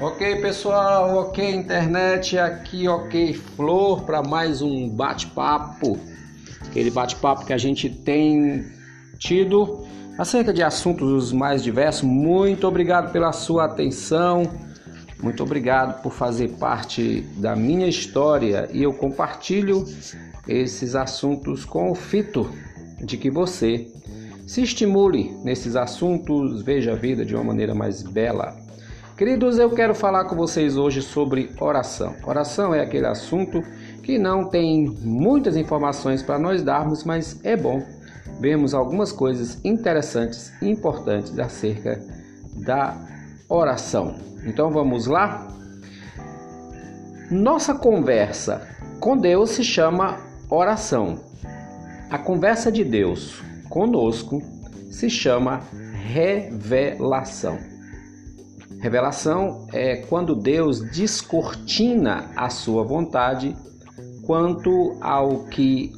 Ok, pessoal, ok, internet, aqui, ok, Flor, para mais um bate-papo. Aquele bate-papo que a gente tem tido acerca de assuntos os mais diversos. Muito obrigado pela sua atenção. Muito obrigado por fazer parte da minha história e eu compartilho esses assuntos com o fito de que você se estimule nesses assuntos, veja a vida de uma maneira mais bela. Queridos, eu quero falar com vocês hoje sobre oração. Oração é aquele assunto que não tem muitas informações para nós darmos, mas é bom vermos algumas coisas interessantes e importantes acerca da oração. Então vamos lá? Nossa conversa com Deus se chama oração. A conversa de Deus conosco se chama revelação. Revelação é quando Deus descortina a sua vontade quanto ao que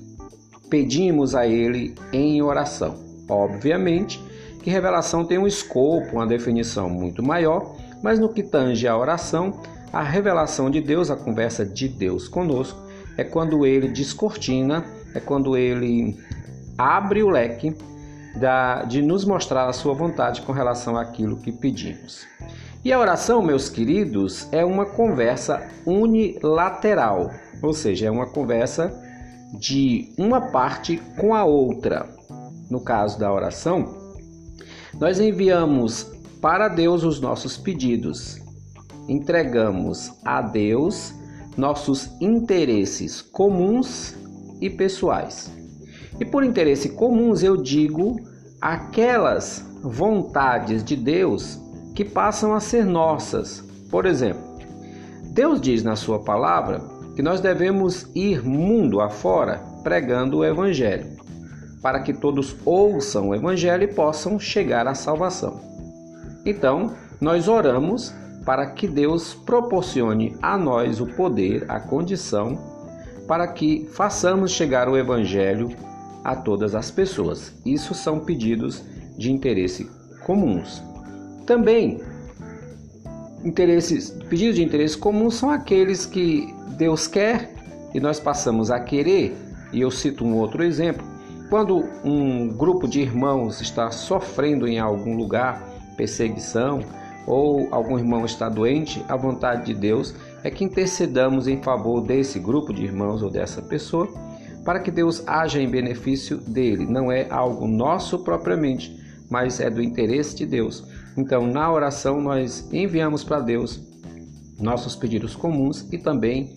pedimos a Ele em oração. Obviamente que revelação tem um escopo, uma definição muito maior, mas no que tange a oração, a revelação de Deus, a conversa de Deus conosco, é quando Ele descortina, é quando Ele abre o leque da, de nos mostrar a sua vontade com relação àquilo que pedimos. E a oração, meus queridos, é uma conversa unilateral, ou seja, é uma conversa de uma parte com a outra. No caso da oração, nós enviamos para Deus os nossos pedidos, entregamos a Deus nossos interesses comuns e pessoais. E por interesse comuns eu digo aquelas vontades de Deus que passam a ser nossas. Por exemplo, Deus diz na Sua palavra que nós devemos ir mundo afora pregando o Evangelho, para que todos ouçam o Evangelho e possam chegar à salvação. Então, nós oramos para que Deus proporcione a nós o poder, a condição, para que façamos chegar o Evangelho a todas as pessoas. Isso são pedidos de interesse comuns. Também, interesses, pedidos de interesse comum são aqueles que Deus quer e nós passamos a querer. E eu cito um outro exemplo. Quando um grupo de irmãos está sofrendo em algum lugar perseguição ou algum irmão está doente, a vontade de Deus é que intercedamos em favor desse grupo de irmãos ou dessa pessoa para que Deus haja em benefício dele. Não é algo nosso propriamente, mas é do interesse de Deus. Então, na oração, nós enviamos para Deus nossos pedidos comuns e também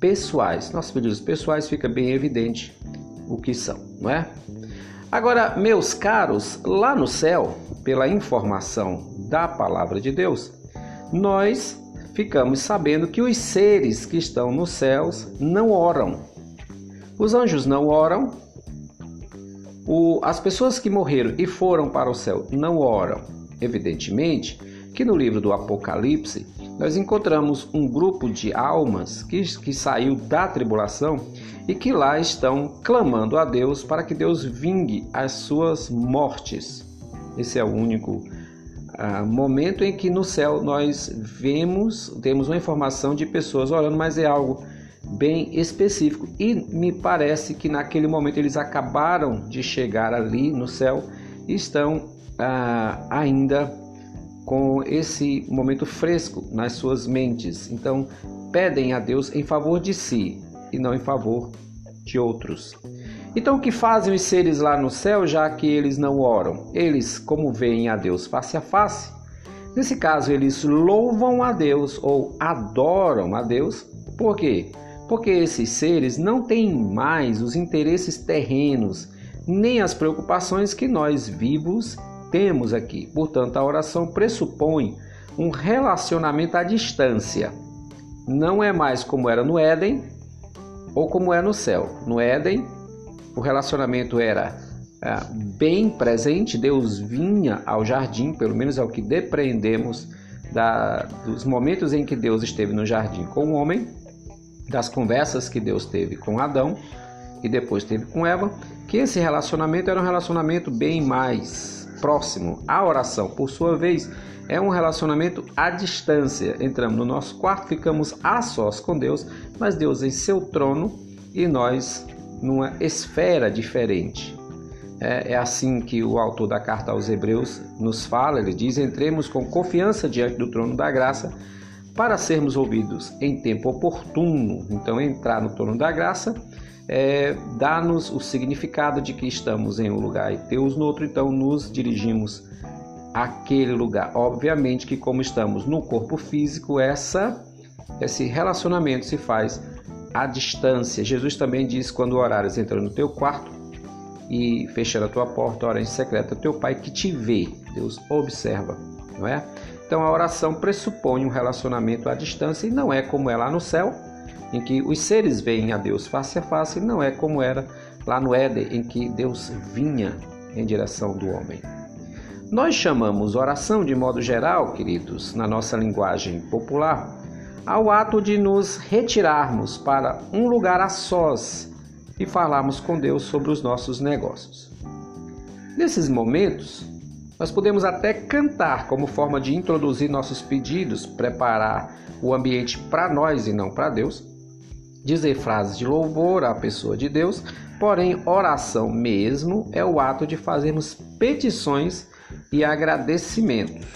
pessoais. Nossos pedidos pessoais fica bem evidente o que são, não é? Agora, meus caros, lá no céu, pela informação da palavra de Deus, nós ficamos sabendo que os seres que estão nos céus não oram. Os anjos não oram, as pessoas que morreram e foram para o céu não oram. Evidentemente que no livro do Apocalipse nós encontramos um grupo de almas que, que saiu da tribulação e que lá estão clamando a Deus para que Deus vingue as suas mortes. Esse é o único ah, momento em que no céu nós vemos, temos uma informação de pessoas orando, mas é algo bem específico. E me parece que naquele momento eles acabaram de chegar ali no céu e estão ah, ainda com esse momento fresco nas suas mentes. Então, pedem a Deus em favor de si e não em favor de outros. Então, o que fazem os seres lá no céu, já que eles não oram? Eles, como veem a Deus face a face, nesse caso, eles louvam a Deus ou adoram a Deus. Por quê? Porque esses seres não têm mais os interesses terrenos, nem as preocupações que nós vivos temos aqui. Portanto, a oração pressupõe um relacionamento à distância. Não é mais como era no Éden ou como é no céu. No Éden, o relacionamento era é, bem presente, Deus vinha ao jardim, pelo menos é o que depreendemos da, dos momentos em que Deus esteve no jardim com o homem, das conversas que Deus teve com Adão e depois teve com Eva, que esse relacionamento era um relacionamento bem mais próximo. A oração, por sua vez, é um relacionamento à distância. Entramos no nosso quarto, ficamos a sós com Deus, mas Deus em seu trono e nós numa esfera diferente. É, é, assim que o autor da carta aos Hebreus nos fala. Ele diz: entremos com confiança diante do trono da graça para sermos ouvidos em tempo oportuno. Então, entrar no trono da graça é, dá-nos o significado de que estamos em um lugar e Deus no outro, então nos dirigimos àquele lugar. Obviamente que, como estamos no corpo físico, essa, esse relacionamento se faz à distância. Jesus também diz: quando orares, entra no teu quarto e fechar a tua porta, ora em secreto, teu pai que te vê, Deus observa, não é? Então a oração pressupõe um relacionamento à distância e não é como é lá no céu, em que os seres veem a Deus face a face, não é como era lá no Éden, em que Deus vinha em direção do homem. Nós chamamos oração de modo geral, queridos, na nossa linguagem popular, ao ato de nos retirarmos para um lugar a sós e falarmos com Deus sobre os nossos negócios. Nesses momentos, nós podemos até cantar como forma de introduzir nossos pedidos, preparar o ambiente para nós e não para Deus, dizer frases de louvor à pessoa de Deus, porém, oração mesmo é o ato de fazermos petições e agradecimentos.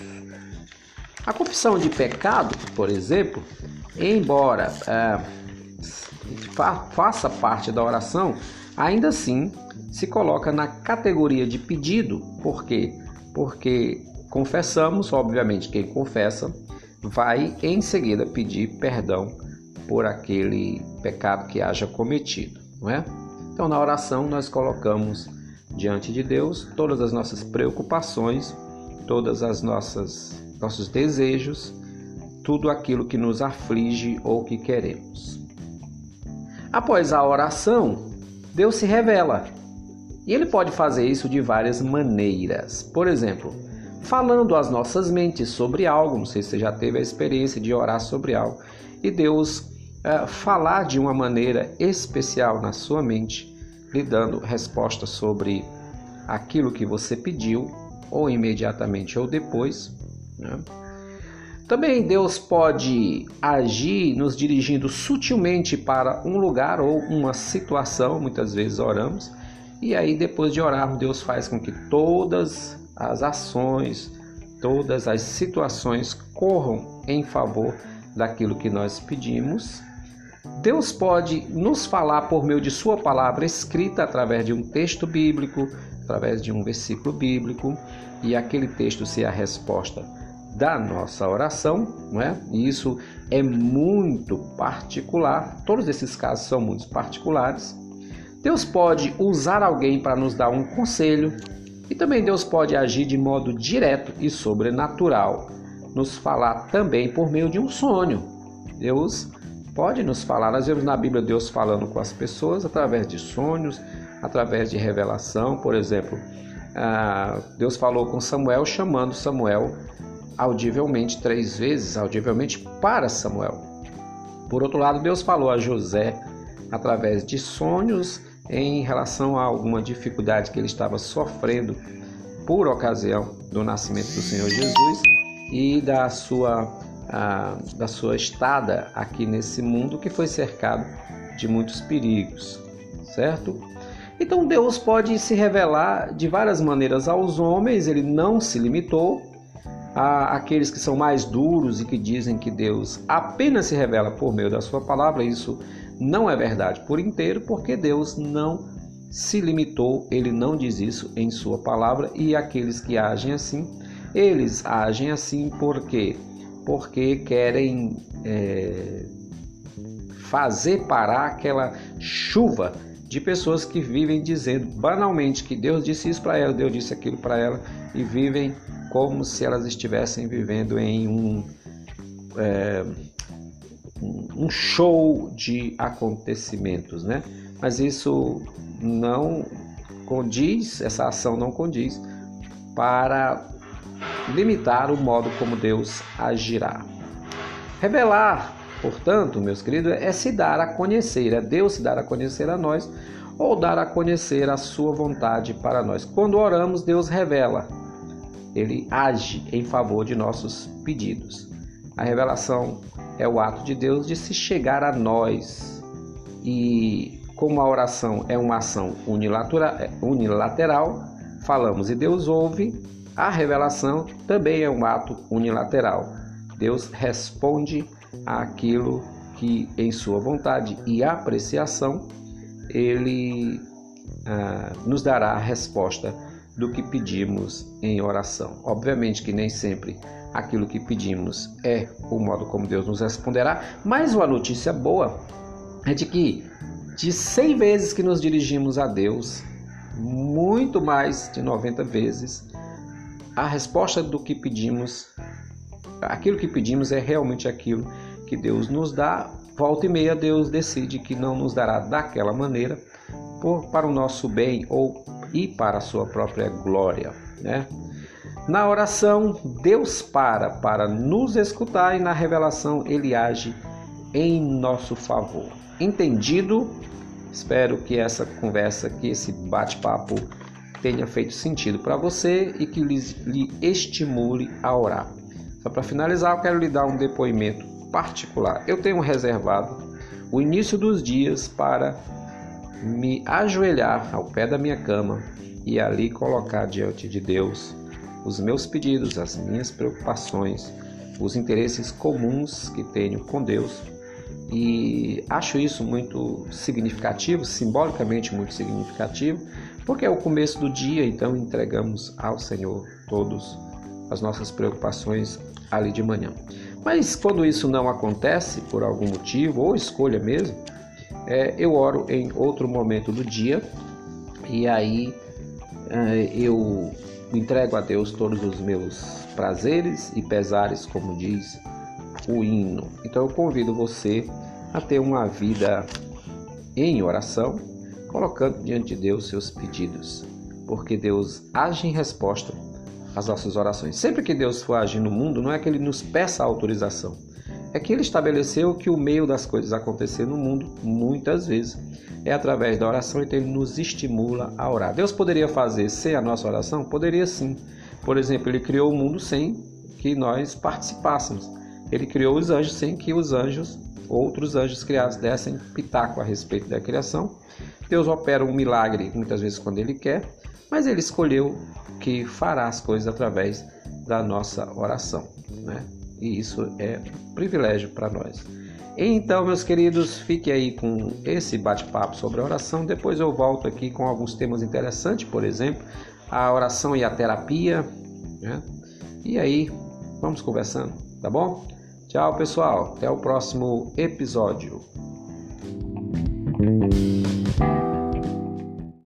A confissão de pecado, por exemplo, embora. É, fa faça parte da oração, ainda assim se coloca na categoria de pedido, por quê? Porque confessamos, obviamente, quem confessa vai em seguida pedir perdão por aquele pecado que haja cometido, não é? Então, na oração, nós colocamos diante de Deus todas as nossas preocupações, todas as nossas nossos desejos, tudo aquilo que nos aflige ou que queremos. Após a oração, Deus se revela. E ele pode fazer isso de várias maneiras. Por exemplo, falando às nossas mentes sobre algo, não sei se você já teve a experiência de orar sobre algo, e Deus é, falar de uma maneira especial na sua mente, lhe dando resposta sobre aquilo que você pediu, ou imediatamente ou depois. Né? Também Deus pode agir nos dirigindo sutilmente para um lugar ou uma situação, muitas vezes oramos, e aí depois de orarmos, Deus faz com que todas as ações, todas as situações corram em favor daquilo que nós pedimos. Deus pode nos falar por meio de Sua palavra escrita através de um texto bíblico, através de um versículo bíblico, e aquele texto ser a resposta da nossa oração, não é? E isso é muito particular. Todos esses casos são muito particulares. Deus pode usar alguém para nos dar um conselho e também Deus pode agir de modo direto e sobrenatural, nos falar também por meio de um sonho. Deus pode nos falar, nós vemos na Bíblia Deus falando com as pessoas através de sonhos, através de revelação, por exemplo, ah, Deus falou com Samuel, chamando Samuel audivelmente três vezes, audivelmente para Samuel. Por outro lado, Deus falou a José através de sonhos em relação a alguma dificuldade que ele estava sofrendo por ocasião do nascimento do Senhor Jesus e da sua, a, da sua estada aqui nesse mundo que foi cercado de muitos perigos, certo? Então Deus pode se revelar de várias maneiras aos homens, ele não se limitou Há aqueles que são mais duros e que dizem que Deus apenas se revela por meio da sua palavra. Isso não é verdade por inteiro, porque Deus não se limitou, ele não diz isso em sua palavra, e aqueles que agem assim, eles agem assim porque porque querem é, fazer parar aquela chuva de pessoas que vivem dizendo banalmente que Deus disse isso para ela, Deus disse aquilo para ela e vivem como se elas estivessem vivendo em um, é, um show de acontecimentos, né? Mas isso não condiz, essa ação não condiz para limitar o modo como Deus agirá. Revelar, portanto, meus queridos, é se dar a conhecer, é Deus se dar a conhecer a nós ou dar a conhecer a sua vontade para nós. Quando oramos, Deus revela ele age em favor de nossos pedidos. A revelação é o ato de Deus de se chegar a nós. E como a oração é uma ação unilateral, falamos e Deus ouve, a revelação também é um ato unilateral. Deus responde àquilo que, em sua vontade e apreciação, ele ah, nos dará a resposta do que pedimos em oração. Obviamente que nem sempre aquilo que pedimos é o modo como Deus nos responderá, mas uma notícia boa é de que de 100 vezes que nos dirigimos a Deus, muito mais de 90 vezes, a resposta do que pedimos, aquilo que pedimos é realmente aquilo que Deus nos dá. Volta e meia, Deus decide que não nos dará daquela maneira por, para o nosso bem ou e para a sua própria glória, né? Na oração, Deus para para nos escutar e na revelação ele age em nosso favor. Entendido? Espero que essa conversa, que esse bate-papo tenha feito sentido para você e que lhe, lhe estimule a orar. Só para finalizar, eu quero lhe dar um depoimento particular. Eu tenho reservado o início dos dias para me ajoelhar ao pé da minha cama e ali colocar diante de Deus os meus pedidos, as minhas preocupações, os interesses comuns que tenho com Deus. E acho isso muito significativo, simbolicamente muito significativo, porque é o começo do dia, então entregamos ao Senhor todos as nossas preocupações ali de manhã. Mas quando isso não acontece por algum motivo ou escolha mesmo, é, eu oro em outro momento do dia e aí é, eu entrego a Deus todos os meus prazeres e pesares, como diz o hino. Então eu convido você a ter uma vida em oração, colocando diante de Deus seus pedidos, porque Deus age em resposta às nossas orações. Sempre que Deus for agir no mundo, não é que ele nos peça autorização, é que ele estabeleceu que o meio das coisas acontecer no mundo, muitas vezes, é através da oração, então ele nos estimula a orar. Deus poderia fazer sem a nossa oração? Poderia sim. Por exemplo, ele criou o mundo sem que nós participássemos. Ele criou os anjos sem que os anjos, outros anjos criados, dessem pitaco a respeito da criação. Deus opera um milagre muitas vezes quando ele quer, mas ele escolheu que fará as coisas através da nossa oração. Né? e isso é um privilégio para nós. Então, meus queridos, fique aí com esse bate-papo sobre a oração. Depois eu volto aqui com alguns temas interessantes, por exemplo, a oração e a terapia. Né? E aí, vamos conversando, tá bom? Tchau, pessoal. Até o próximo episódio. Thank you.